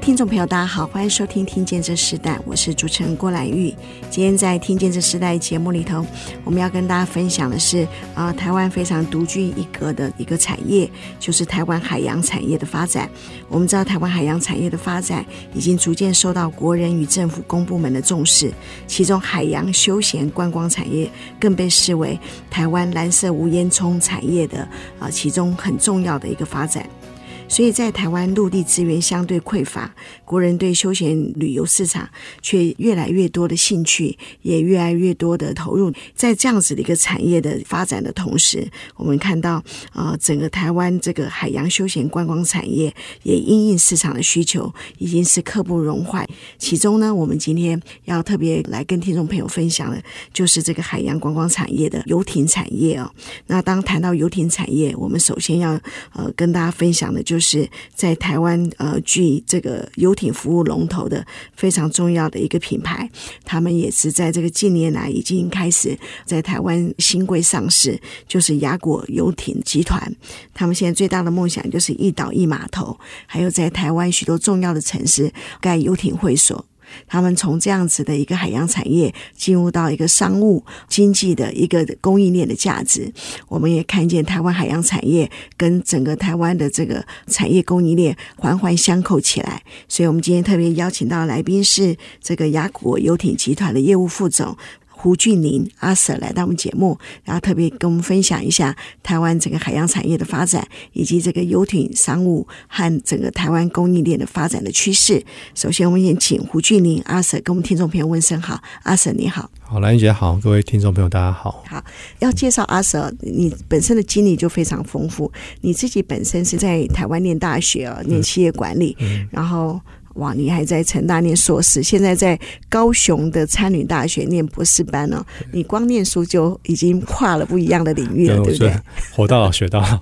听众朋友，大家好，欢迎收听《听见这时代》，我是主持人郭兰玉。今天在《听见这时代》节目里头，我们要跟大家分享的是啊、台湾非常独具一格的一个产业，就是台湾海洋产业的发展。我们知道，台湾海洋产业的发展已经逐渐受到国人与政府公部门的重视，其中海洋休闲观光产业更被视为台湾蓝色无烟囱产业的啊、其中很重要的一个发展。所以在台湾陆地资源相对匮乏，国人对休闲旅游市场却越来越多的兴趣，也越来越多的投入。在这样子的一个产业的发展的同时，我们看到啊、呃，整个台湾这个海洋休闲观光产业也因应市场的需求，已经是刻不容缓。其中呢，我们今天要特别来跟听众朋友分享的，就是这个海洋观光产业的游艇产业哦。那当谈到游艇产业，我们首先要呃跟大家分享的就。是在台湾，呃，具这个游艇服务龙头的非常重要的一个品牌，他们也是在这个近年来已经开始在台湾新贵上市，就是雅果游艇集团。他们现在最大的梦想就是一岛一码头，还有在台湾许多重要的城市盖游艇会所。他们从这样子的一个海洋产业进入到一个商务经济的一个供应链的价值，我们也看见台湾海洋产业跟整个台湾的这个产业供应链环环相扣起来。所以，我们今天特别邀请到来宾是这个雅果游艇集团的业务副总。胡俊林阿 Sir 来到我们节目，然后特别跟我们分享一下台湾整个海洋产业的发展，以及这个游艇商务和整个台湾供应链的发展的趋势。首先，我们先请胡俊林阿 Sir 跟我们听众朋友问声好。阿 Sir 你好，好，兰玉姐好，各位听众朋友大家好。好，要介绍阿 Sir，你本身的经历就非常丰富。你自己本身是在台湾念大学啊，念企业管理，嗯、然后。哇，你还在成大念硕士，现在在高雄的参旅大学念博士班哦。你光念书就已经跨了不一样的领域了，对，对不对？活到老学到老。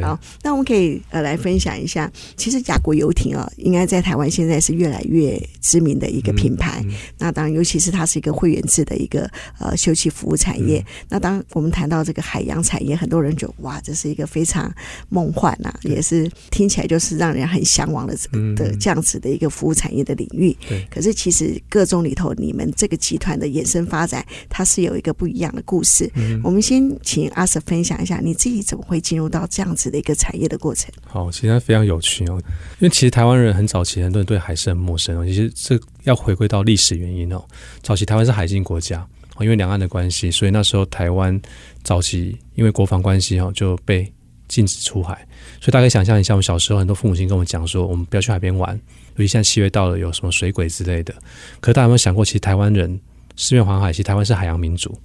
好，那我们可以呃来分享一下，其实亚国游艇啊，应该在台湾现在是越来越知名的一个品牌。嗯嗯、那当然，尤其是它是一个会员制的一个呃休憩服务产业。嗯、那当我们谈到这个海洋产业，很多人就哇，这是一个非常梦幻呐、啊，也是听起来就是让人很向往的的这样子的一个服务产业的领域。对。可是其实各中里头，你们这个集团的衍生发展，它是有一个不一样的故事。嗯。我们先请阿 Sir 分享一下，你自己怎么会进入到这样子的一个产业的过程。好，其实它非常有趣哦，因为其实台湾人很早期，很多人对海是很陌生哦。其实这要回归到历史原因哦。早期台湾是海禁国家，因为两岸的关系，所以那时候台湾早期因为国防关系哦，就被禁止出海。所以大家可以想象一下，我们小时候很多父母亲跟我们讲说，我们不要去海边玩，尤其现在七月到了，有什么水鬼之类的。可是大家有没有想过，其实台湾人四面环海，其实台湾是海洋民族。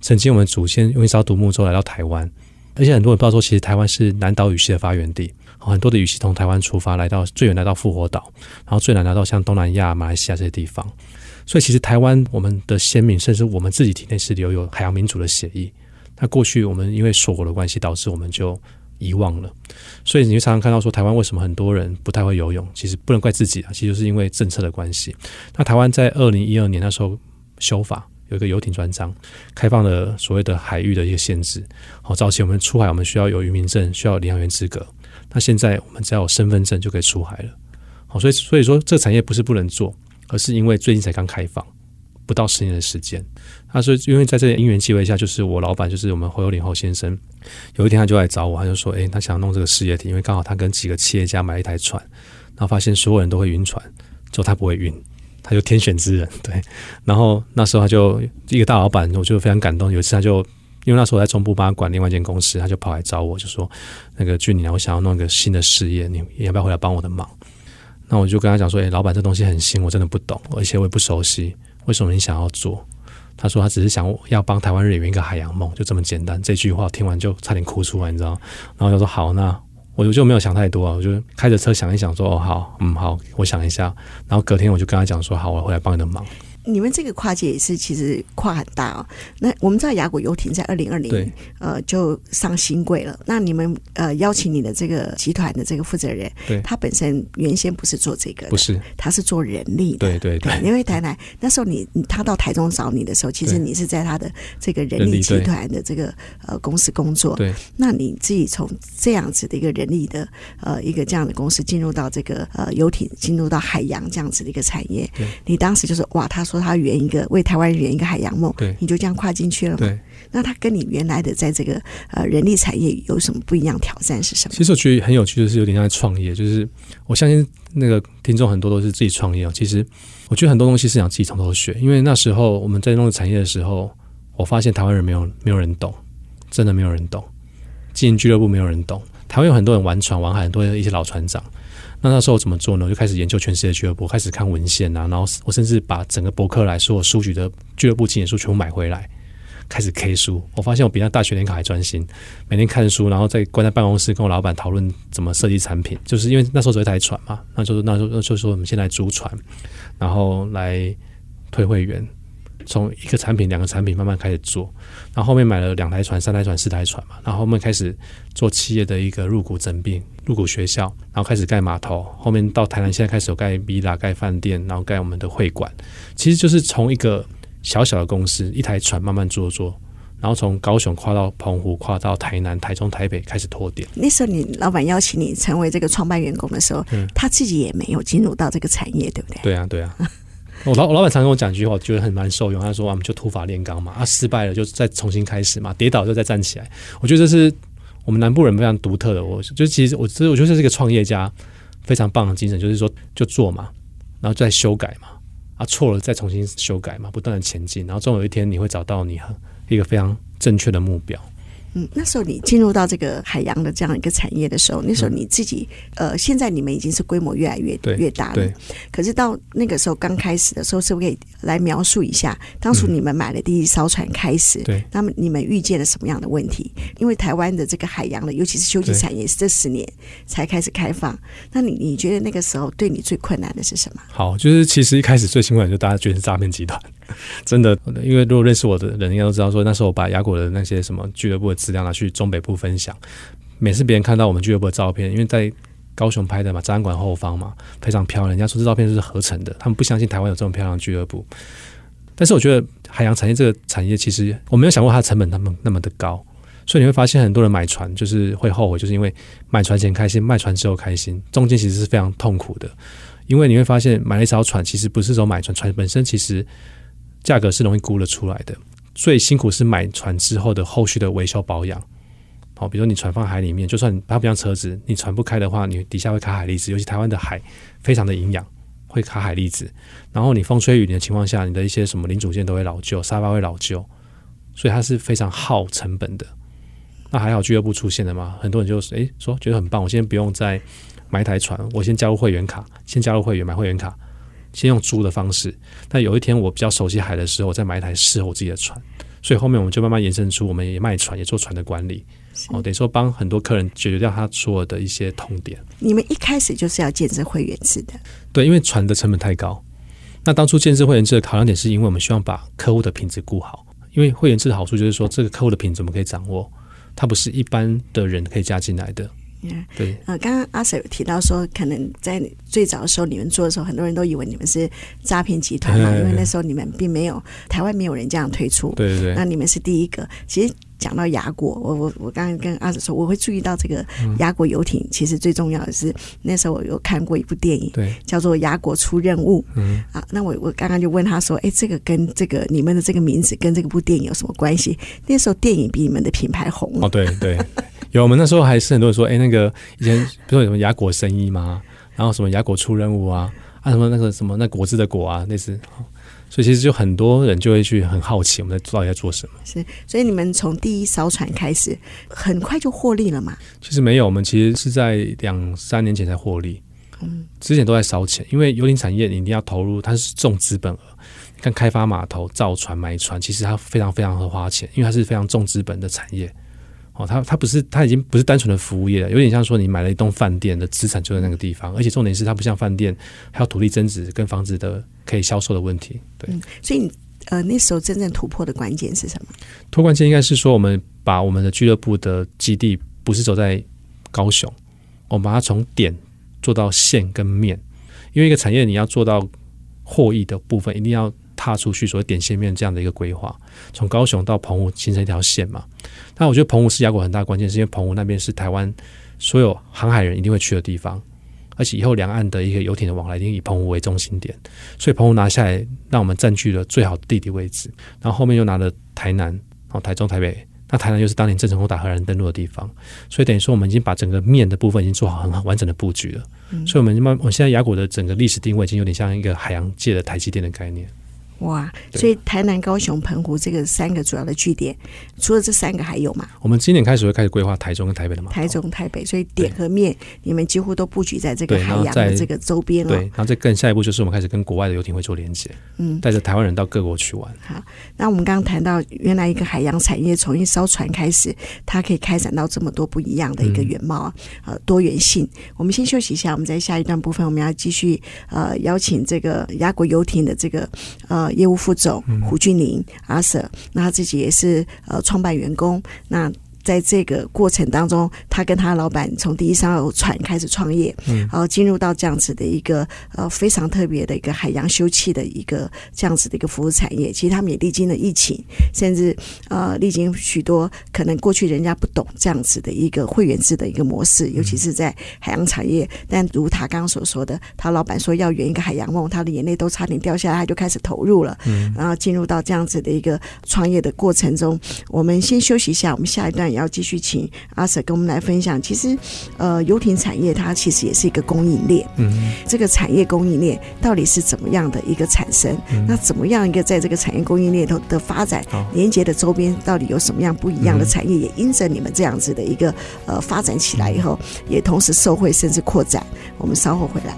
曾经我们祖先用一艘独木舟来到台湾。而且很多人不知道说，其实台湾是南岛语系的发源地，很多的语系从台湾出发，来到最远来到复活岛，然后最南来到像东南亚、马来西亚这些地方。所以其实台湾我们的先民，甚至我们自己体内是留有海洋民族的血液。那过去我们因为锁国的关系，导致我们就遗忘了。所以你就常常看到说，台湾为什么很多人不太会游泳？其实不能怪自己啊，其实就是因为政策的关系。那台湾在二零一二年那时候修法。有一个游艇专章，开放了所谓的海域的一个限制。好，早期我们出海，我们需要有渔民证，需要领航员资格。那现在我们只要有身份证就可以出海了。好，所以所以说这个产业不是不能做，而是因为最近才刚开放，不到十年的时间。他说因为在这因缘机会下，就是我老板就是我们侯友林侯先生，有一天他就来找我，他就说：“诶，他想弄这个事业体，因为刚好他跟几个企业家买一台船，然后发现所有人都会晕船，就他不会晕。”他就天选之人，对。然后那时候他就一个大老板，我就非常感动。有一次他就因为那时候我在中部帮他管另外一间公司，他就跑来找我，就说：“那个俊麟，我想要弄一个新的事业，你要不要回来帮我的忙？”那我就跟他讲说：“哎，老板，这东西很新，我真的不懂，而且我也不熟悉。为什么你想要做？”他说：“他只是想要帮台湾人圆一个海洋梦，就这么简单。”这句话听完就差点哭出来，你知道？然后他说：“好，那。”我就没有想太多啊，我就开着车想一想说，说哦好，嗯好，我想一下。然后隔天我就跟他讲说，好，我回来帮你的忙。你们这个跨界也是其实跨很大哦。那我们知道雅谷游艇在二零二零呃就上新贵了。那你们呃邀请你的这个集团的这个负责人，对，他本身原先不是做这个的，不是，他是做人力的。对对对。因为台南那时候你他到台中找你的时候，其实你是在他的这个人力集团的这个呃公司工作。对。那你自己从这样子的一个人力的呃一个这样的公司进入到这个呃游艇，进入到海洋这样子的一个产业，对，你当时就是哇，他说他圆一个为台湾圆一个海洋梦，对，你就这样跨进去了吗？对。那他跟你原来的在这个呃人力产业有什么不一样？挑战是什么？其实我觉得很有趣就是，有点像在创业。就是我相信那个听众很多都是自己创业啊。其实我觉得很多东西是想自己从头学，因为那时候我们在弄产业的时候，我发现台湾人没有没有人懂，真的没有人懂。经营俱乐部没有人懂，台湾有很多人玩船玩海，很多一些老船长。那那时候我怎么做呢？我就开始研究全世界俱乐部，开始看文献啊，然后我甚至把整个博客来所有书局的俱乐部经营书全部买回来。开始 K 书，我发现我比那大学联考还专心，每天看书，然后再关在办公室跟我老板讨论怎么设计产品。就是因为那时候只有一台船嘛，那就那时候就说我们先来租船，然后来推会员，从一个产品、两个产品慢慢开始做，然后后面买了两台船、三台船、四台船嘛，然后后面开始做企业的一个入股整并、入股学校，然后开始盖码头，后面到台南现在开始有盖 villa、盖饭店，然后盖我们的会馆，其实就是从一个。小小的公司，一台船慢慢做做，然后从高雄跨到澎湖，跨到台南、台中、台北，开始拓点。那时候你老板邀请你成为这个创办员工的时候，嗯，他自己也没有进入到这个产业，对不对？对啊，对啊。我老我老板常跟我讲一句话，我觉得很蛮受用。他说：“我们就土法炼钢嘛，啊，失败了就再重新开始嘛，跌倒就再站起来。”我觉得这是我们南部人非常独特的。我就其实我这我觉得这是一个创业家非常棒的精神，就是说就做嘛，然后再修改嘛。啊，错了再重新修改嘛，不断的前进，然后终有一天你会找到你一个非常正确的目标。嗯，那时候你进入到这个海洋的这样一个产业的时候，那时候你自己、嗯、呃，现在你们已经是规模越来越越大了。对。可是到那个时候刚开始的时候，是不是可以来描述一下当初你们买了第一艘船开始？对、嗯。那么你们遇见了什么样的问题？因为台湾的这个海洋的，尤其是休息产业，是这十年才开始开放。那你你觉得那个时候对你最困难的是什么？好，就是其实一开始最辛苦的就大家觉得是诈骗集团。真的，因为如果认识我的人应该都知道，说那时候我把雅果的那些什么俱乐部的资料拿去中北部分享，每次别人看到我们俱乐部的照片，因为在高雄拍的嘛，展览馆后方嘛，非常漂亮。人家说这照片是合成的，他们不相信台湾有这么漂亮的俱乐部。但是我觉得海洋产业这个产业，其实我没有想过它的成本那么那么的高，所以你会发现很多人买船就是会后悔，就是因为买船前开心，卖船之后开心，中间其实是非常痛苦的。因为你会发现买了一艘船，其实不是说买船，船本身其实。价格是容易估得出来的，最辛苦是买船之后的后续的维修保养。好，比如说你船放海里面，就算它不像车子，你船不开的话，你底下会卡海蛎子，尤其台湾的海非常的营养，会卡海蛎子。然后你风吹雨淋的情况下，你的一些什么零组件都会老旧，沙发会老旧，所以它是非常耗成本的。那还好俱乐部出现了嘛，很多人就诶说觉得很棒，我现在不用再买一台船，我先加入会员卡，先加入会员买会员卡。先用租的方式，但有一天我比较熟悉海的时候，我再买一台适合我自己的船。所以后面我们就慢慢延伸出，我们也卖船，也做船的管理。哦，等于说帮很多客人解决掉他所有的一些痛点。你们一开始就是要建设会员制的？对，因为船的成本太高。那当初建设会员制的考量点，是因为我们希望把客户的品质顾好。因为会员制的好处就是说，这个客户的品质我们可以掌握，它不是一般的人可以加进来的。对，呃，刚刚阿 Sir 有提到说，可能在最早的时候你们做的时候，很多人都以为你们是诈骗集团嘛，因为那时候你们并没有台湾没有人这样推出，对对对，那你们是第一个。其实讲到牙果，我我我刚刚跟阿 Sir 说，我会注意到这个牙果游艇，其实最重要的是那时候我有看过一部电影，对，叫做《牙果出任务》。嗯，啊，那我我刚刚就问他说，哎，这个跟这个你们的这个名字跟这个部电影有什么关系？那时候电影比你们的品牌红哦，对对。有，我们那时候还是很多人说，哎，那个以前比如说有什么雅果生意吗？然后什么雅果出任务啊，啊什么那个什么那果子的果啊，类似，所以其实就很多人就会去很好奇我们在到底在做什么。是，所以你们从第一艘船开始，很快就获利了嘛？其实没有，我们其实是在两三年前才获利。嗯，之前都在烧钱，因为游艇产业你一定要投入，它是重资本额。你看开发码头、造船、买船，其实它非常非常的花钱，因为它是非常重资本的产业。哦，它它不是，它已经不是单纯的服务业了，有点像说你买了一栋饭店的资产就在那个地方，而且重点是它不像饭店还有土地增值跟房子的可以销售的问题。对，嗯、所以你呃那时候真正突破的关键是什么？突破关键应该是说，我们把我们的俱乐部的基地不是走在高雄，我们把它从点做到线跟面，因为一个产业你要做到获益的部分，一定要。踏出去，所谓点线面这样的一个规划，从高雄到澎湖形成一条线嘛。那我觉得澎湖是雅果很大关键，是因为澎湖那边是台湾所有航海人一定会去的地方，而且以后两岸的一个游艇的往来一定以澎湖为中心点，所以澎湖拿下来，让我们占据了最好的地理位置。然后后面又拿了台南、哦台中、台北，那台南又是当年郑成功打荷兰登陆的地方，所以等于说我们已经把整个面的部分已经做好很好完整的布局了。嗯、所以，我们慢，我现在雅果的整个历史定位已经有点像一个海洋界的台积电的概念。哇，所以台南、高雄、澎湖这个三个主要的据点，除了这三个还有吗？我们今年开始会开始规划台中跟台北的嘛。台中、台北，所以点和面你们几乎都布局在这个海洋的这个周边了。对，然后再更下一步就是我们开始跟国外的游艇会做连接，嗯，带着台湾人到各国去玩。好，那我们刚刚谈到原来一个海洋产业从一艘船开始，它可以开展到这么多不一样的一个原貌啊，嗯、呃，多元性。我们先休息一下，我们在下一段部分我们要继续呃邀请这个雅国游艇的这个呃。业务副总胡俊林阿 Sir，那他自己也是呃创办员工那。在这个过程当中，他跟他老板从第一艘船开始创业，嗯，然后进入到这样子的一个呃非常特别的一个海洋休憩的一个这样子的一个服务产业。其实他们也历经了疫情，甚至呃历经许多可能过去人家不懂这样子的一个会员制的一个模式，尤其是在海洋产业。但如他刚刚所说的，他老板说要圆一个海洋梦，他的眼泪都差点掉下来，他就开始投入了，嗯，然后进入到这样子的一个创业的过程中。我们先休息一下，我们下一段。要继续请阿 Sir 跟我们来分享，其实，呃，游艇产业它其实也是一个供应链。嗯，这个产业供应链到底是怎么样的一个产生？嗯、那怎么样一个在这个产业供应链头的发展，连接的周边到底有什么样不一样的产业？也因着你们这样子的一个呃发展起来以后，也同时受惠甚至扩展。我们稍后回来。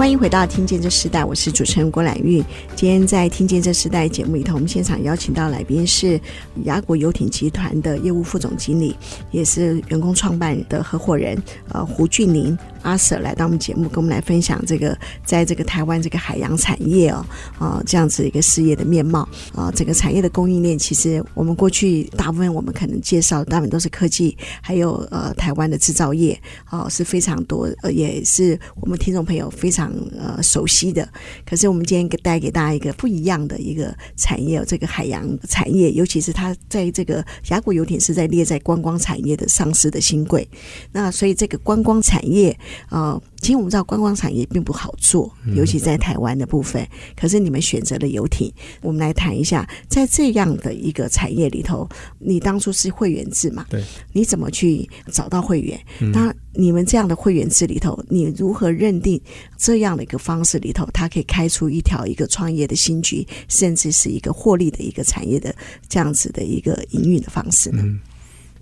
欢迎回到《听见这时代》，我是主持人郭兰玉。今天在《听见这时代》节目里头，我们现场邀请到来宾是雅谷游艇集团的业务副总经理，也是员工创办的合伙人，呃，胡俊林。阿 Sir 来到我们节目，跟我们来分享这个在这个台湾这个海洋产业哦，啊这样子一个事业的面貌啊，整个产业的供应链，其实我们过去大部分我们可能介绍大部分都是科技，还有呃台湾的制造业哦是非常多，呃也是我们听众朋友非常呃熟悉的。可是我们今天给带给大家一个不一样的一个产业，这个海洋产业，尤其是它在这个峡谷游艇是在列在观光产业的上市的新贵，那所以这个观光产业。呃，其实我们知道观光产业并不好做，尤其在台湾的部分。可是你们选择了游艇，我们来谈一下，在这样的一个产业里头，你当初是会员制嘛？对，你怎么去找到会员？那你们这样的会员制里头，你如何认定这样的一个方式里头，它可以开出一条一个创业的新局，甚至是一个获利的一个产业的这样子的一个营运的方式呢？嗯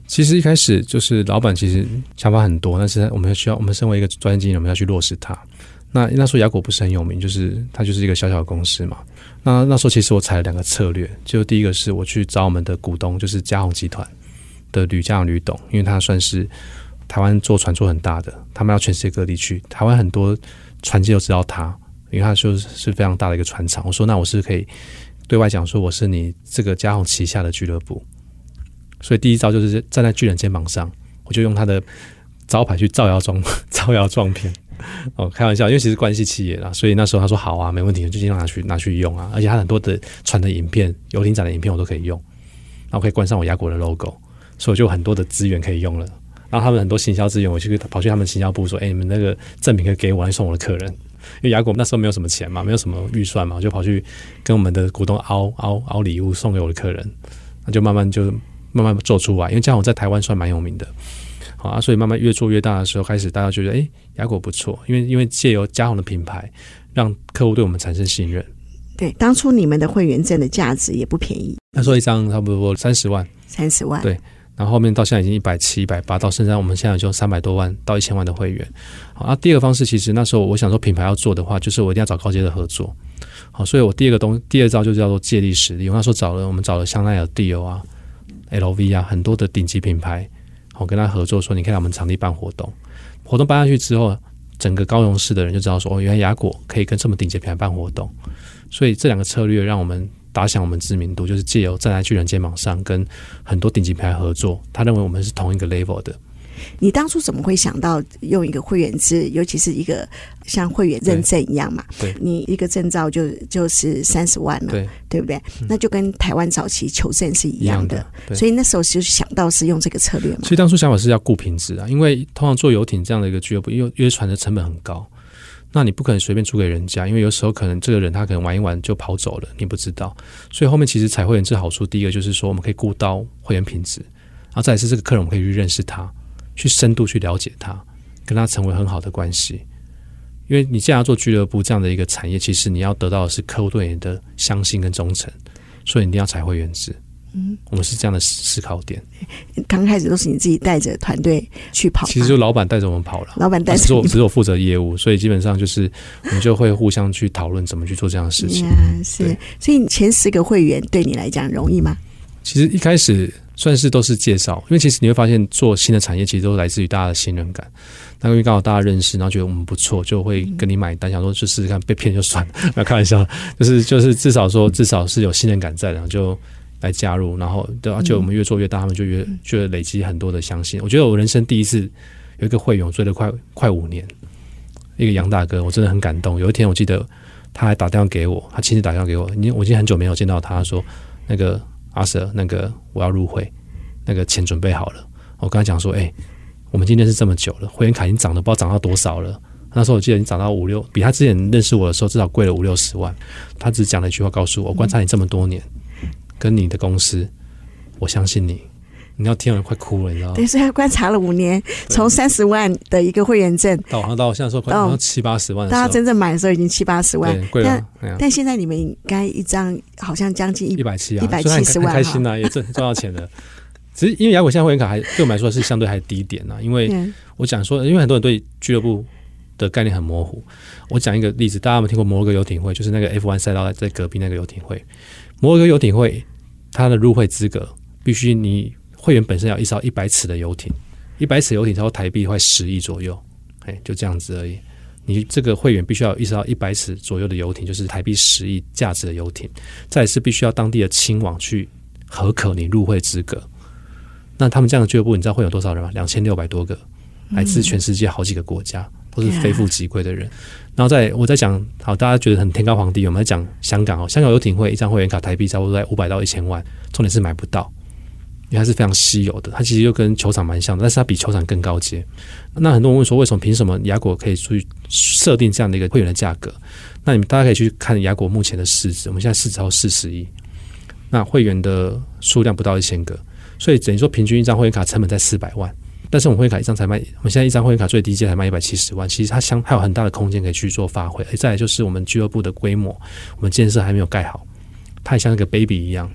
其实一开始就是老板其实想法很多，但是我们需要我们身为一个专业经理，我们要去落实它。那那时候雅果不是很有名，就是它就是一个小小的公司嘛。那那时候其实我采了两个策略，就第一个是我去找我们的股东，就是嘉鸿集团的吕家吕董，因为他算是台湾做船做很大的，他们要全世界各地去，台湾很多船界都知道他，因为他就是非常大的一个船厂。我说那我是可以对外讲说我是你这个嘉鸿旗下的俱乐部。所以第一招就是站在巨人肩膀上，我就用他的招牌去造谣撞 造谣撞骗。哦，开玩笑，因为其实关系企业啦，所以那时候他说好啊，没问题，就尽量拿去拿去用啊。而且他很多的船的影片、游艇展的影片我都可以用，然后可以关上我雅果的 logo，所以我就很多的资源可以用了。然后他们很多行销资源，我就跑去他们行销部说：“哎、你们那个赠品可以给我来送我的客人。”因为亚果那时候没有什么钱嘛，没有什么预算嘛，我就跑去跟我们的股东凹凹凹礼物送给我的客人，那就慢慢就。慢慢做出来，因为嘉鸿在台湾算蛮有名的，好啊，所以慢慢越做越大的时候，开始大家觉得，哎，雅果不错，因为因为借由嘉宏的品牌，让客户对我们产生信任。对，当初你们的会员证的价值也不便宜，他说一张差不多三十万，三十万，对。然后后面到现在已经一百七、一百八，到现在我们现在就三百多万到一千万的会员。好，那第二个方式其实那时候我想说品牌要做的话，就是我一定要找高阶的合作。好，所以我第二个东第二招就叫做借力使力。我那时候找了我们找了香奈儿、Dior 啊、LV 啊很多的顶级品牌，我跟他合作说，你可以来我们场地办活动。活动办下去之后，整个高雄市的人就知道说，哦，原来雅果可以跟这么顶级品牌办活动。所以这两个策略让我们。打响我们知名度，就是借由站在巨人肩膀上，跟很多顶级品牌合作。他认为我们是同一个 level 的。你当初怎么会想到用一个会员制，尤其是一个像会员认证一样嘛？对，你一个证照就就是三十万了，对，对不对？嗯、那就跟台湾早期求证是一样的。样的所以那时候就想到是用这个策略嘛。所以当初想法是要顾品质啊，因为通常做游艇这样的一个俱乐部，因为约船的成本很高。那你不可能随便租给人家，因为有时候可能这个人他可能玩一玩就跑走了，你不知道。所以后面其实采会员制好处，第一个就是说我们可以顾到会员品质，然后再来是这个客人我们可以去认识他，去深度去了解他，跟他成为很好的关系。因为你既然要做俱乐部这样的一个产业，其实你要得到的是客户对你的相信跟忠诚，所以你一定要采会员制。嗯，我们是这样的思考点。刚开始都是你自己带着团队去跑，其实就老板带着我们跑了。老板带着，只有只有负责业务，所以基本上就是我们就会互相去讨论怎么去做这样的事情。嗯、是，所以前十个会员对你来讲容易吗？其实一开始算是都是介绍，因为其实你会发现做新的产业其实都来自于大家的信任感。那因为刚好大家认识，然后觉得我们不错，就会跟你买单，想说就试试看，被骗就算了。不要开玩笑，就是就是至少说至少是有信任感在，然后就。来加入，然后对，而且我们越做越大，他们就越就累积很多的相信。我觉得我人生第一次有一个会员，我追了快快五年，一个杨大哥，我真的很感动。有一天我记得他还打电话给我，他亲自打电话给我，已经我已经很久没有见到他，他说那个阿 Sir，那个我要入会，那个钱准备好了。我跟他讲说，哎，我们今天是这么久了，会员卡已经涨了，不知道涨到多少了。那时候我记得已经涨到五六，比他之前认识我的时候至少贵了五六十万。他只讲了一句话告诉我，我观察你这么多年。跟你的公司，我相信你。你要听了快哭了，你知道吗？对，所以他观察了五年，从三十万的一个会员证，到好像到现在说快到七八十万。大家真正买的时候已经七八十万，贵了。但但现在你们应该一张好像将近一一百七啊，一百七十万，开心呐，也挣赚到钱了。只是因为雅虎现在会员卡还对我们来说是相对还低一点呐，因为我讲说，因为很多人对俱乐部的概念很模糊。我讲一个例子，大家有没有听过摩洛哥游艇会？就是那个 F1 赛道在隔壁那个游艇会，摩洛哥游艇会。它的入会资格必须你会员本身要一艘一百尺的游艇，一百尺游艇超过台币快十亿左右，哎，就这样子而已。你这个会员必须要一艘一百尺左右的游艇，就是台币十亿价值的游艇。再是必须要当地的亲王去核可你入会资格。那他们这样的俱乐部，你知道会有多少人吗？两千六百多个，来自全世界好几个国家，都是非富即贵的人。然后在我在讲好，大家觉得很天高皇帝。我们在讲香港哦，香港游艇会一张会员卡台币差不多在五百到一千万，重点是买不到，因为它是非常稀有的。它其实又跟球场蛮像的，但是它比球场更高阶。那很多人问说，为什么凭什么雅果可以去设定这样的一个会员的价格？那你们大家可以去看雅果目前的市值，我们现在市值超四十亿，那会员的数量不到一千个，所以等于说平均一张会员卡成本在四百万。但是我们会员卡一张才卖，我们现在一张会员卡最低阶才卖一百七十万，其实它相还有很大的空间可以去做发挥。再来就是我们俱乐部的规模，我们建设还没有盖好，它也像一个 baby 一样。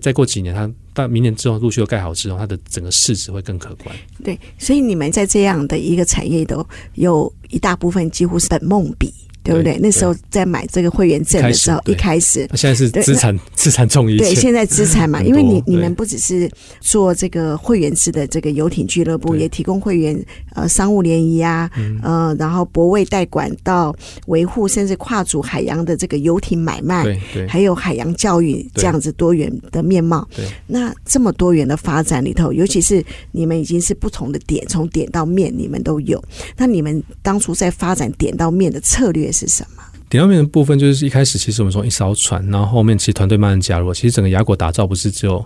再过几年，它到明年之后陆续又盖好之后，它的整个市值会更可观。对，所以你们在这样的一个产业都有一大部分几乎是本梦比。对不对？那时候在买这个会员证的时候，一开始，现在是资产资产重一。对，现在资产嘛，因为你你们不只是做这个会员制的这个游艇俱乐部，也提供会员呃商务联谊啊，呃，然后泊位代管到维护，甚至跨足海洋的这个游艇买卖，对对，还有海洋教育这样子多元的面貌。对，那这么多元的发展里头，尤其是你们已经是不同的点，从点到面你们都有。那你们当初在发展点到面的策略是什么？点到面的部分就是一开始，其实我们从一艘船，然后后面其实团队慢慢加入。其实整个雅果打造不是只有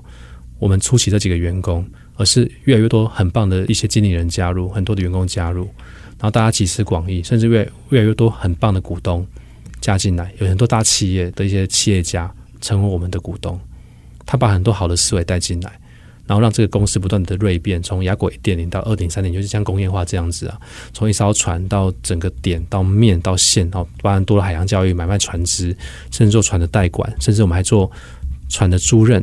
我们初期这几个员工，而是越来越多很棒的一些经理人加入，很多的员工加入，然后大家集思广益，甚至越越来越多很棒的股东加进来，有很多大企业的一些企业家成为我们的股东，他把很多好的思维带进来。然后让这个公司不断的锐变，从雅果一点零到二点三点，就是像工业化这样子啊。从一艘船到整个点到面到线，然后包含多了海洋教育、买卖船只，甚至做船的代管，甚至我们还做船的租赁，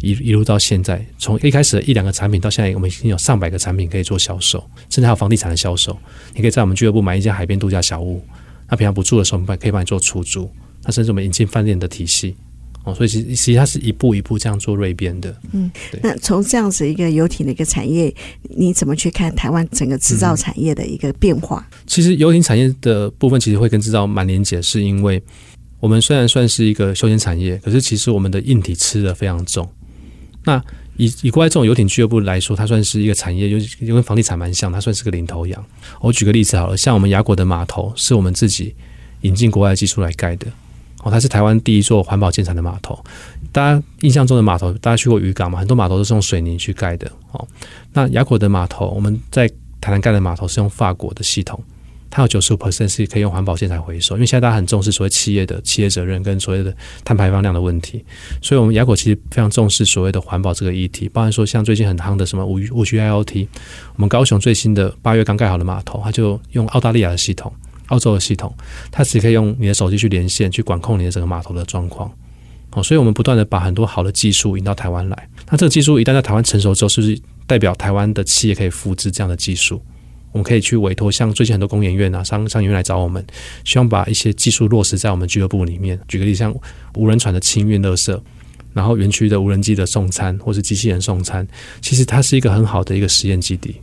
一一路到现在，从一开始的一两个产品到现在，我们已经有上百个产品可以做销售，甚至还有房地产的销售。你可以在我们俱乐部买一间海边度假小屋，那平常不住的时候，我们可以帮你做出租。那甚至我们引进饭店的体系。哦，所以其实其实它是一步一步这样做锐变的。嗯，那从这样子一个游艇的一个产业，你怎么去看台湾整个制造产业的一个变化？嗯、其实游艇产业的部分其实会跟制造蛮连结，是因为我们虽然算是一个休闲产业，可是其实我们的硬体吃的非常重。那以以国外这种游艇俱乐部来说，它算是一个产业，尤其因为房地产蛮像，它算是个领头羊。我举个例子好了，像我们雅果的码头是我们自己引进国外的技术来盖的。哦，它是台湾第一座环保建材的码头。大家印象中的码头，大家去过渔港嘛？很多码头都是用水泥去盖的。哦，那雅果的码头，我们在台南盖的码头是用法国的系统，它有九十五 percent 是可以用环保建材回收。因为现在大家很重视所谓企业的企业责任跟所谓的碳排放量的问题，所以我们雅果其实非常重视所谓的环保这个议题。包含说像最近很夯的什么五五 G IoT，我们高雄最新的八月刚盖好的码头，它就用澳大利亚的系统。澳洲的系统，它只可以用你的手机去连线，去管控你的整个码头的状况。哦，所以我们不断的把很多好的技术引到台湾来。那这个技术一旦在台湾成熟之后，是不是代表台湾的企业可以复制这样的技术？我们可以去委托像最近很多工研院啊、商商研院来找我们，希望把一些技术落实在我们俱乐部里面。举个例，像无人船的清运垃圾，然后园区的无人机的送餐，或是机器人送餐，其实它是一个很好的一个实验基地。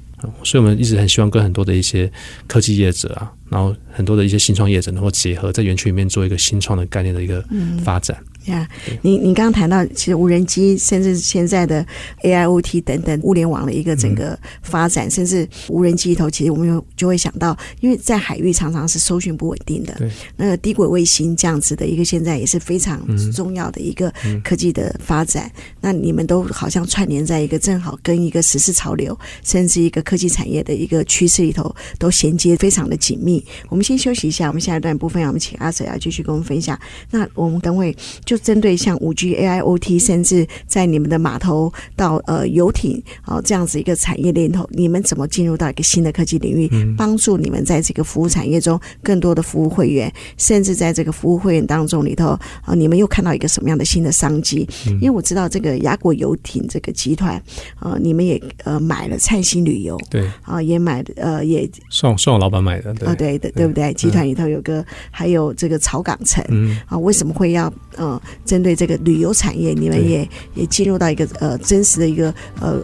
所以我们一直很希望跟很多的一些科技业者啊，然后很多的一些新创业者能够结合，在园区里面做一个新创的概念的一个发展。嗯呀、yeah，你你刚刚谈到，其实无人机，甚至现在的 AIoT 等等物联网的一个整个发展，嗯、甚至无人机里头，其实我们有就会想到，因为在海域常常是搜寻不稳定的，那个低轨卫星这样子的一个现在也是非常重要的一个科技的发展。嗯、那你们都好像串联在一个正好跟一个时事潮流，甚至一个科技产业的一个趋势里头，都衔接非常的紧密。我们先休息一下，我们下一段部分，我们请阿 Sir 要继续跟我们分享。那我们等会。就针对像五 G、AIoT，甚至在你们的码头到呃游艇啊这样子一个产业链头，你们怎么进入到一个新的科技领域，帮助你们在这个服务产业中更多的服务会员，甚至在这个服务会员当中里头啊，你们又看到一个什么样的新的商机？因为我知道这个雅果游艇这个集团呃，你们也呃买了灿星旅游，对啊，也买呃也算算我老板买的，对、哦、对的，对不对？集团里头有个还有这个草港城，嗯啊，为什么会要呃？针对这个旅游产业，你们也也进入到一个呃真实的一个呃，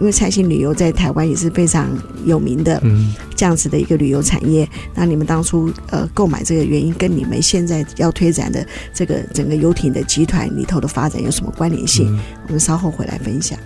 因为蔡姓旅游在台湾也是非常有名的，嗯，这样子的一个旅游产业。那你们当初呃购买这个原因，跟你们现在要推展的这个整个游艇的集团里头的发展有什么关联性？嗯，我们稍后回来分享。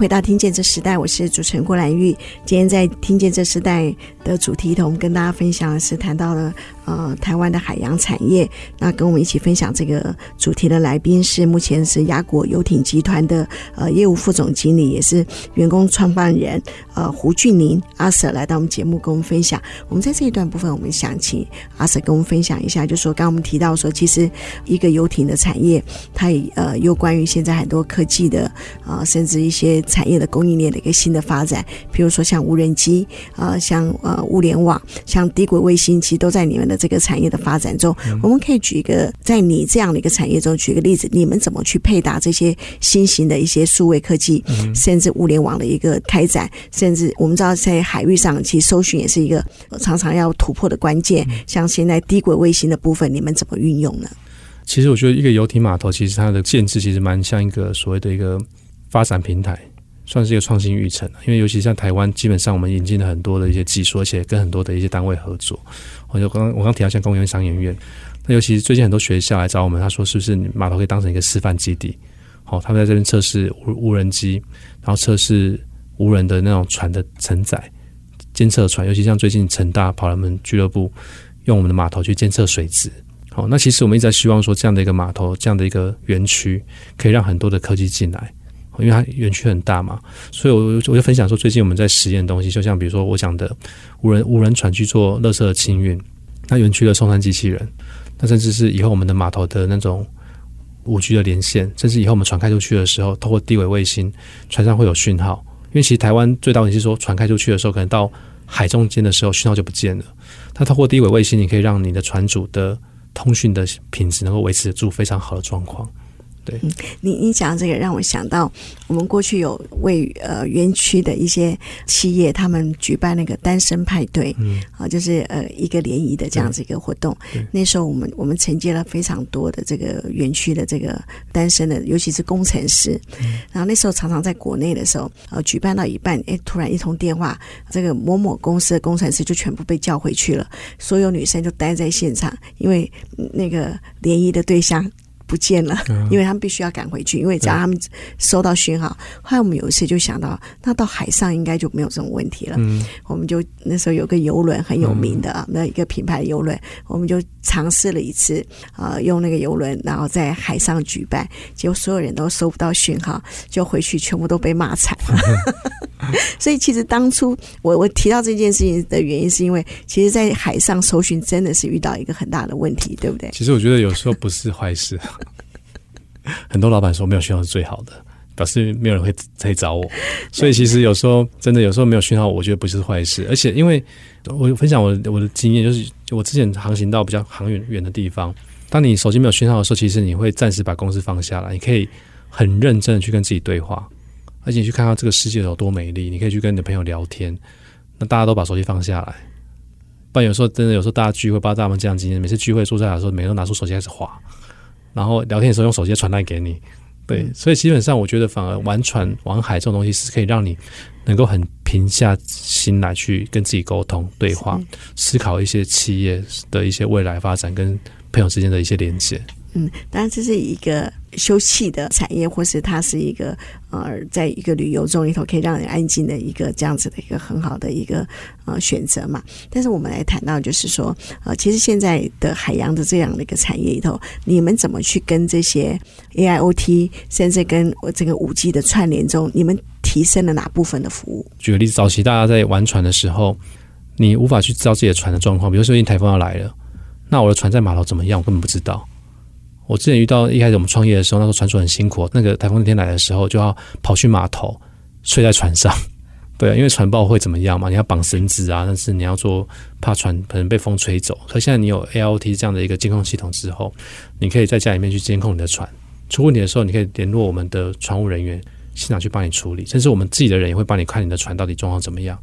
回到《听见这时代》，我是主持人郭兰玉。今天在《听见这时代》的主题，我们跟大家分享的是谈到了呃台湾的海洋产业。那跟我们一起分享这个主题的来宾是目前是亚果游艇集团的呃业务副总经理，也是员工创办人呃胡俊宁阿 Sir 来到我们节目跟我们分享。我们在这一段部分，我们想请阿 Sir 跟我们分享一下，就说刚刚我们提到说，其实一个游艇的产业，它也呃又关于现在很多科技的啊、甚至一些。产业的供应链的一个新的发展，比如说像无人机，呃，像呃物联网，像低轨卫星，其实都在你们的这个产业的发展中。嗯、我们可以举一个，在你这样的一个产业中举个例子，你们怎么去配搭这些新型的一些数位科技，嗯、甚至物联网的一个开展，甚至我们知道在海域上，其实搜寻也是一个常常要突破的关键。嗯、像现在低轨卫星的部分，你们怎么运用呢？其实我觉得一个游艇码头，其实它的建制其实蛮像一个所谓的一个发展平台。算是一个创新育成，因为尤其像台湾，基本上我们引进了很多的一些技术，而且跟很多的一些单位合作。我就刚刚我刚提到像工研院、商研院，那尤其是最近很多学校来找我们，他说是不是码头可以当成一个示范基地？好，他们在这边测试无无人机，然后测试无人的那种船的承载监测船，尤其像最近成大跑来我们俱乐部用我们的码头去监测水质。好，那其实我们一直在希望说，这样的一个码头，这样的一个园区，可以让很多的科技进来。因为它园区很大嘛，所以我我就分享说，最近我们在实验的东西，就像比如说我讲的无人无人船去做垃圾的清运，那园区的送餐机器人，那甚至是以后我们的码头的那种五 G 的连线，甚至以后我们船开出去的时候，透过低轨卫星，船上会有讯号。因为其实台湾最大问题是说，船开出去的时候，可能到海中间的时候，讯号就不见了。它透过低轨卫星，你可以让你的船主的通讯的品质能够维持住非常好的状况。对，嗯，你你讲这个让我想到，我们过去有为呃园区的一些企业，他们举办那个单身派对，嗯，啊，就是呃一个联谊的这样子一个活动。那时候我们我们承接了非常多的这个园区的这个单身的，尤其是工程师。嗯，然后那时候常常在国内的时候，呃，举办到一半，哎，突然一通电话，这个某某公司的工程师就全部被叫回去了，所有女生就待在现场，因为那个联谊的对象。不见了，因为他们必须要赶回去，因为只要他们收到讯号。后来我们有一次就想到，那到海上应该就没有这种问题了。嗯，我们就那时候有个游轮很有名的，那一个品牌游轮，我们就尝试了一次，呃，用那个游轮，然后在海上举办，结果所有人都收不到讯号，就回去全部都被骂惨了。所以其实当初我我提到这件事情的原因，是因为其实，在海上搜寻真的是遇到一个很大的问题，对不对？其实我觉得有时候不是坏事。很多老板说没有讯号是最好的，表示没有人会再找我。所以其实有时候真的有时候没有讯号，我觉得不是坏事。而且因为我分享我我的经验，就是我之前航行到比较航远远的地方，当你手机没有讯号的时候，其实你会暂时把公司放下来，你可以很认真的去跟自己对话，而且你去看到这个世界有多美丽。你可以去跟你的朋友聊天，那大家都把手机放下来。不然有时候真的有时候大家聚会，不知道大家们这样经验，每次聚会坐下来的时候，每个人都拿出手机开始滑。然后聊天的时候用手机传单给你，对，所以基本上我觉得反而玩船玩海这种东西是可以让你能够很平下心来去跟自己沟通对话，思考一些企业的一些未来发展跟朋友之间的一些连接。嗯，当然这是一个休憩的产业，或是它是一个呃，在一个旅游中里头可以让人安静的一个这样子的一个很好的一个呃选择嘛。但是我们来谈到就是说，呃，其实现在的海洋的这样的一个产业里头，你们怎么去跟这些 AIoT，甚至跟我这个五 G 的串联中，你们提升了哪部分的服务？举个例子，早期大家在玩船的时候，你无法去知道自己的船的状况，比如说最近台风要来了，那我的船在码头怎么样，我根本不知道。我之前遇到一开始我们创业的时候，那时候船主很辛苦。那个台风天来的时候，就要跑去码头睡在船上，对啊，因为船爆会怎么样嘛？你要绑绳子啊，但是你要做怕船可能被风吹走。所以现在你有 AOT 这样的一个监控系统之后，你可以在家里面去监控你的船，出问题的时候，你可以联络我们的船务人员现场去帮你处理，甚至我们自己的人也会帮你看你的船到底状况怎么样。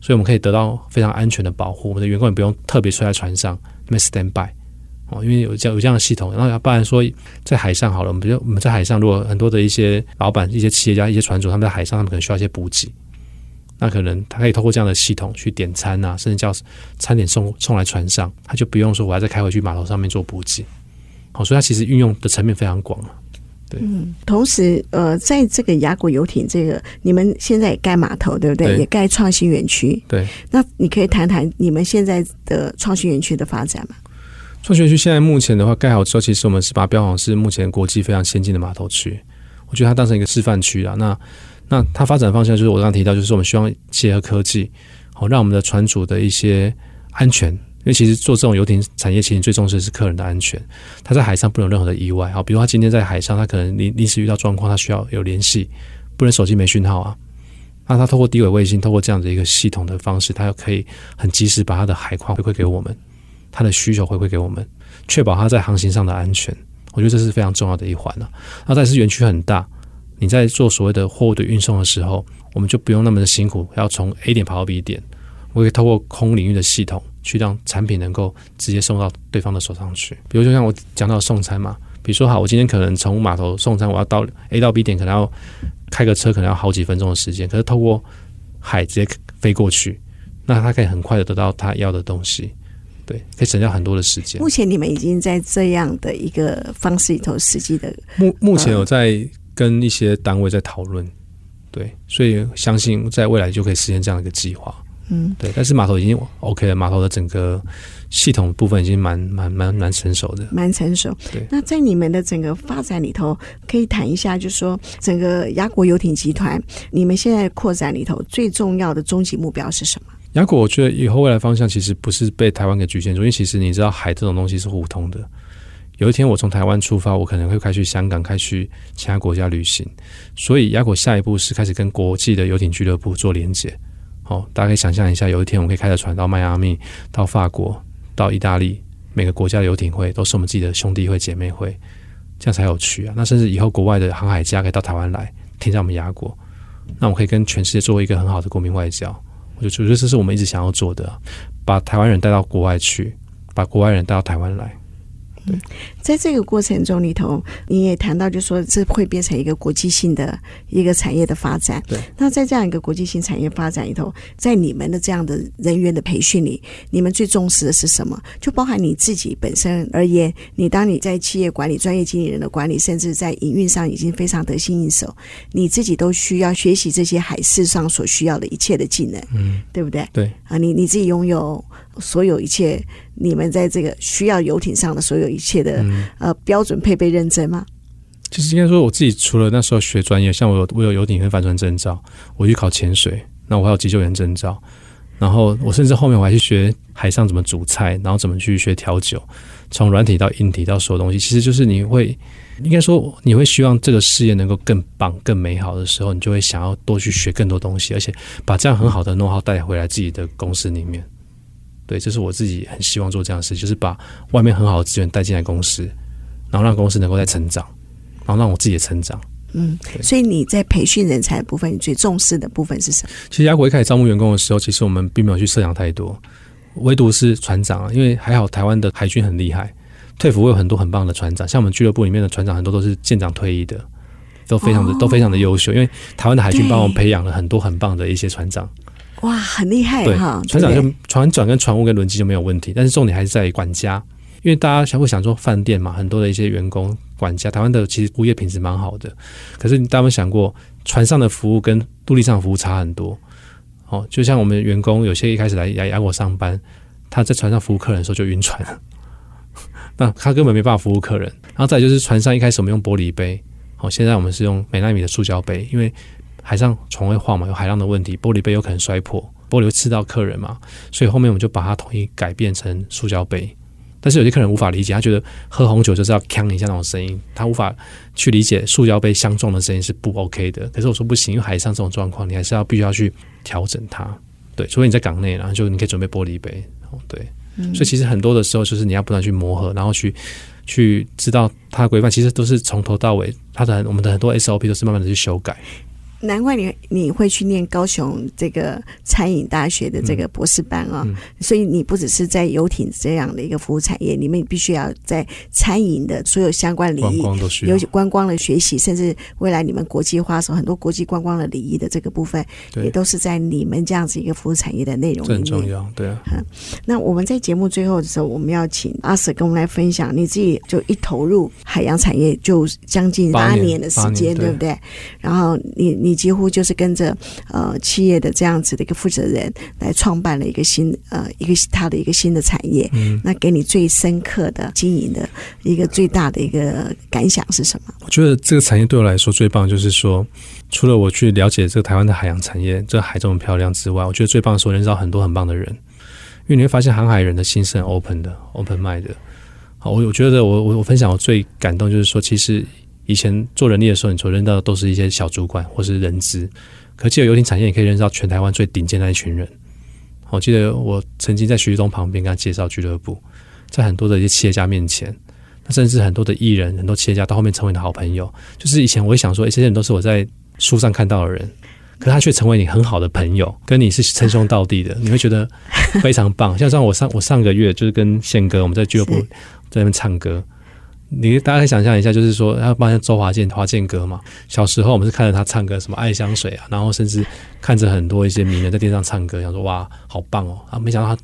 所以我们可以得到非常安全的保护，我们的员工也不用特别睡在船上，那边 stand by。哦，因为有这样有这样的系统，然后要不然说在海上好了，我们比如我们在海上，如果很多的一些老板、一些企业家、一些船主，他们在海上，他们可能需要一些补给，那可能他可以透过这样的系统去点餐啊，甚至叫餐点送送来船上，他就不用说我还在开回去码头上面做补给。好，所以它其实运用的层面非常广啊。对，嗯，同时呃，在这个亚国游艇这个，你们现在也盖码头，对不对？对，也盖创新园区。对，那你可以谈谈你们现在的创新园区的发展吗？创新区现在目前的话盖好之后，其实我们是把标榜是目前国际非常先进的码头区。我觉得它当成一个示范区啊。那那它发展方向就是我刚刚提到，就是我们希望结合科技，好让我们的船主的一些安全。因为其实做这种游艇产业，其实最重视的是客人的安全。他在海上不能有任何的意外。好，比如他今天在海上，他可能临临时遇到状况，他需要有联系，不能手机没讯号啊。那他透过低轨卫星，透过这样的一个系统的方式，他又可以很及时把他的海况回馈给我们。他的需求回馈给我们，确保他在航行上的安全，我觉得这是非常重要的一环了。那再是园区很大，你在做所谓的货物的运送的时候，我们就不用那么的辛苦，要从 A 点跑到 B 点，我可以透过空领域的系统去让产品能够直接送到对方的手上去。比如就像我讲到送餐嘛，比如说好，我今天可能从码头送餐，我要到 A 到 B 点，可能要开个车，可能要好几分钟的时间，可是透过海直接飞过去，那他可以很快的得到他要的东西。对，可以省掉很多的时间。目前你们已经在这样的一个方式里头实际的。目目前有在跟一些单位在讨论，对，所以相信在未来就可以实现这样一个计划。嗯，对。但是码头已经 OK 了，码头的整个系统部分已经蛮蛮蛮蛮成熟的，蛮成熟。对。那在你们的整个发展里头，可以谈一下，就是说整个雅国游艇集团，你们现在扩展里头最重要的终极目标是什么？亚国，我觉得以后未来方向其实不是被台湾给局限住，因为其实你知道海这种东西是互通的，有一天我从台湾出发，我可能会开去香港，开去其他国家旅行。所以雅果下一步是开始跟国际的游艇俱乐部做连接。好，大家可以想象一下，有一天我们可以开着船到迈阿密、到法国、到意大利，每个国家的游艇会都是我们自己的兄弟会、姐妹会，这样才有趣啊！那甚至以后国外的航海家可以到台湾来停在我们亚果，那我们可以跟全世界做一个很好的国民外交。我就觉得这是我们一直想要做的，把台湾人带到国外去，把国外人带到台湾来。对，在这个过程中里头，你也谈到，就说这会变成一个国际性的一个产业的发展。对，那在这样一个国际性产业发展里头，在你们的这样的人员的培训里，你们最重视的是什么？就包含你自己本身而言，你当你在企业管理、专业经理人的管理，甚至在营运上已经非常得心应手，你自己都需要学习这些海事上所需要的一切的技能，嗯，对不对？对啊，你你自己拥有所有一切。你们在这个需要游艇上的所有一切的、嗯、呃标准配备认证吗？其实应该说，我自己除了那时候学专业，像我有我有游艇跟帆船证照，我去考潜水，那我还有急救员证照，然后我甚至后面我还去学海上怎么煮菜，然后怎么去学调酒，从软体到硬体到所有东西，其实就是你会应该说你会希望这个事业能够更棒、更美好的时候，你就会想要多去学更多东西，而且把这样很好的 know-how 带回来自己的公司里面。对，这是我自己很希望做这样的事，就是把外面很好的资源带进来公司，然后让公司能够再成长，然后让我自己也成长。嗯，所以你在培训人才的部分，你最重视的部分是什么？其实阿果一开始招募员工的时候，其实我们并没有去设想太多，唯独是船长啊，因为还好台湾的海军很厉害，退服会有很多很棒的船长，像我们俱乐部里面的船长很多都是舰长退役的，都非常的、哦、都非常的优秀，因为台湾的海军帮我们培养了很多很棒的一些船长。哇，很厉害哈！船长就船长跟船务跟轮机就没有问题，但是重点还是在于管家，因为大家想会想说饭店嘛，很多的一些员工管家，台湾的其实物业品质蛮好的，可是你大家有想过，船上的服务跟陆地上的服务差很多？哦，就像我们员工有些一开始来来雅果上班，他在船上服务客人的时候就晕船了，那他根本没办法服务客人。然后再就是船上一开始我们用玻璃杯，哦，现在我们是用美纳米的塑胶杯，因为。海上船会晃嘛，有海浪的问题，玻璃杯有可能摔破，玻璃会刺到客人嘛，所以后面我们就把它统一改变成塑胶杯。但是有些客人无法理解，他觉得喝红酒就是要锵一下那种声音，他无法去理解塑胶杯相撞的声音是不 OK 的。可是我说不行，因为海上这种状况，你还是要必须要去调整它。对，除非你在港内，然后就你可以准备玻璃杯。哦，对，嗯、所以其实很多的时候就是你要不断去磨合，然后去去知道它的规范，其实都是从头到尾，它的我们的很多 SOP 都是慢慢的去修改。难怪你你会去念高雄这个餐饮大学的这个博士班啊、哦，嗯嗯、所以你不只是在游艇这样的一个服务产业，你们必须要在餐饮的所有相关礼仪，尤其观光的学习，甚至未来你们国际化的时候，很多国际观光的礼仪的这个部分，也都是在你们这样子一个服务产业的内容里面。很重要，对啊。嗯，那我们在节目最后的时候，我们要请阿 Sir 跟我们来分享，你自己就一投入海洋产业就将近八年的时间，对不对？然后你你。你几乎就是跟着呃企业的这样子的一个负责人来创办了一个新呃一个他的一个新的产业，嗯，那给你最深刻的经营的一个最大的一个感想是什么？我觉得这个产业对我来说最棒，就是说除了我去了解这个台湾的海洋产业，这个海这么漂亮之外，我觉得最棒的是我认识到很多很棒的人，因为你会发现航海人的心是很 open 的，open mind 的。好，我我觉得我我我分享我最感动就是说，其实。以前做人力的时候，你所认到的都是一些小主管或是人资，可借由游艇产业，你可以认识到全台湾最顶尖的那一群人。我记得我曾经在徐旭东旁边跟他介绍俱乐部，在很多的一些企业家面前，那甚至很多的艺人、很多企业家到后面成为你的好朋友。就是以前我会想说，哎，这些人都是我在书上看到的人，可是他却成为你很好的朋友，跟你是称兄道弟的，你会觉得非常棒。像像我上我上个月就是跟宪哥，我们在俱乐部在那边唱歌。你大家可以想象一下，就是说，要帮周华健、华健哥嘛。小时候我们是看着他唱歌，什么《爱香水》啊，然后甚至看着很多一些名人在电视上唱歌，想说哇，好棒哦！啊，没想到他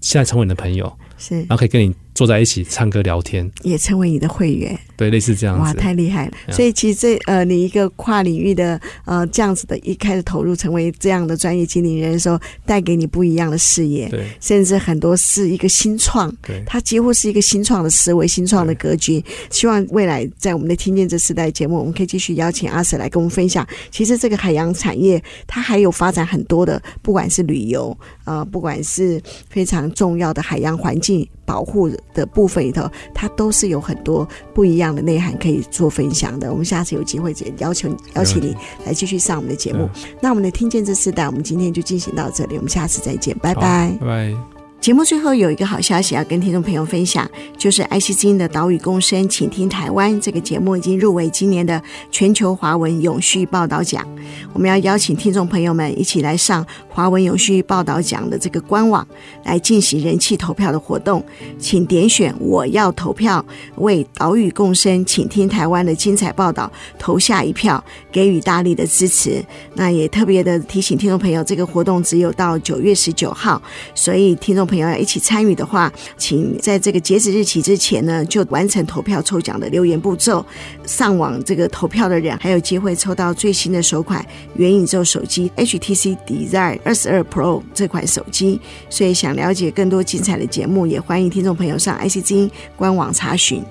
现在成为你的朋友，是，然后可以跟你坐在一起唱歌聊天，也成为你的会员。对，类似这样子。哇，太厉害了！所以其实这呃，你一个跨领域的呃这样子的，一开始投入成为这样的专业经理人的时候，带给你不一样的视野，对，甚至很多是一个新创，对，它几乎是一个新创的思维、新创的格局。希望未来在我们的听见这时代节目，我们可以继续邀请阿 Sir 来跟我们分享。其实这个海洋产业，它还有发展很多的，不管是旅游，呃，不管是非常重要的海洋环境保护的部分里头，它都是有很多不一样的内涵可以做分享的。我们下次有机会邀请邀请你来继续上我们的节目。那我们的听见这四代，我们今天就进行到这里，我们下次再见，拜拜，拜拜。节目最后有一个好消息要跟听众朋友分享，就是爱惜之音的岛屿共生，请听台湾这个节目已经入围今年的全球华文永续报道奖。我们要邀请听众朋友们一起来上华文永续报道奖的这个官网来进行人气投票的活动，请点选我要投票，为岛屿共生，请听台湾的精彩报道投下一票，给予大力的支持。那也特别的提醒听众朋友，这个活动只有到九月十九号，所以听众。朋友要一起参与的话，请在这个截止日期之前呢，就完成投票抽奖的留言步骤。上网这个投票的人还有机会抽到最新的首款元宇宙手机 HTC Desire 二十二 Pro 这款手机。所以想了解更多精彩的节目，也欢迎听众朋友上 ICG 官网查询。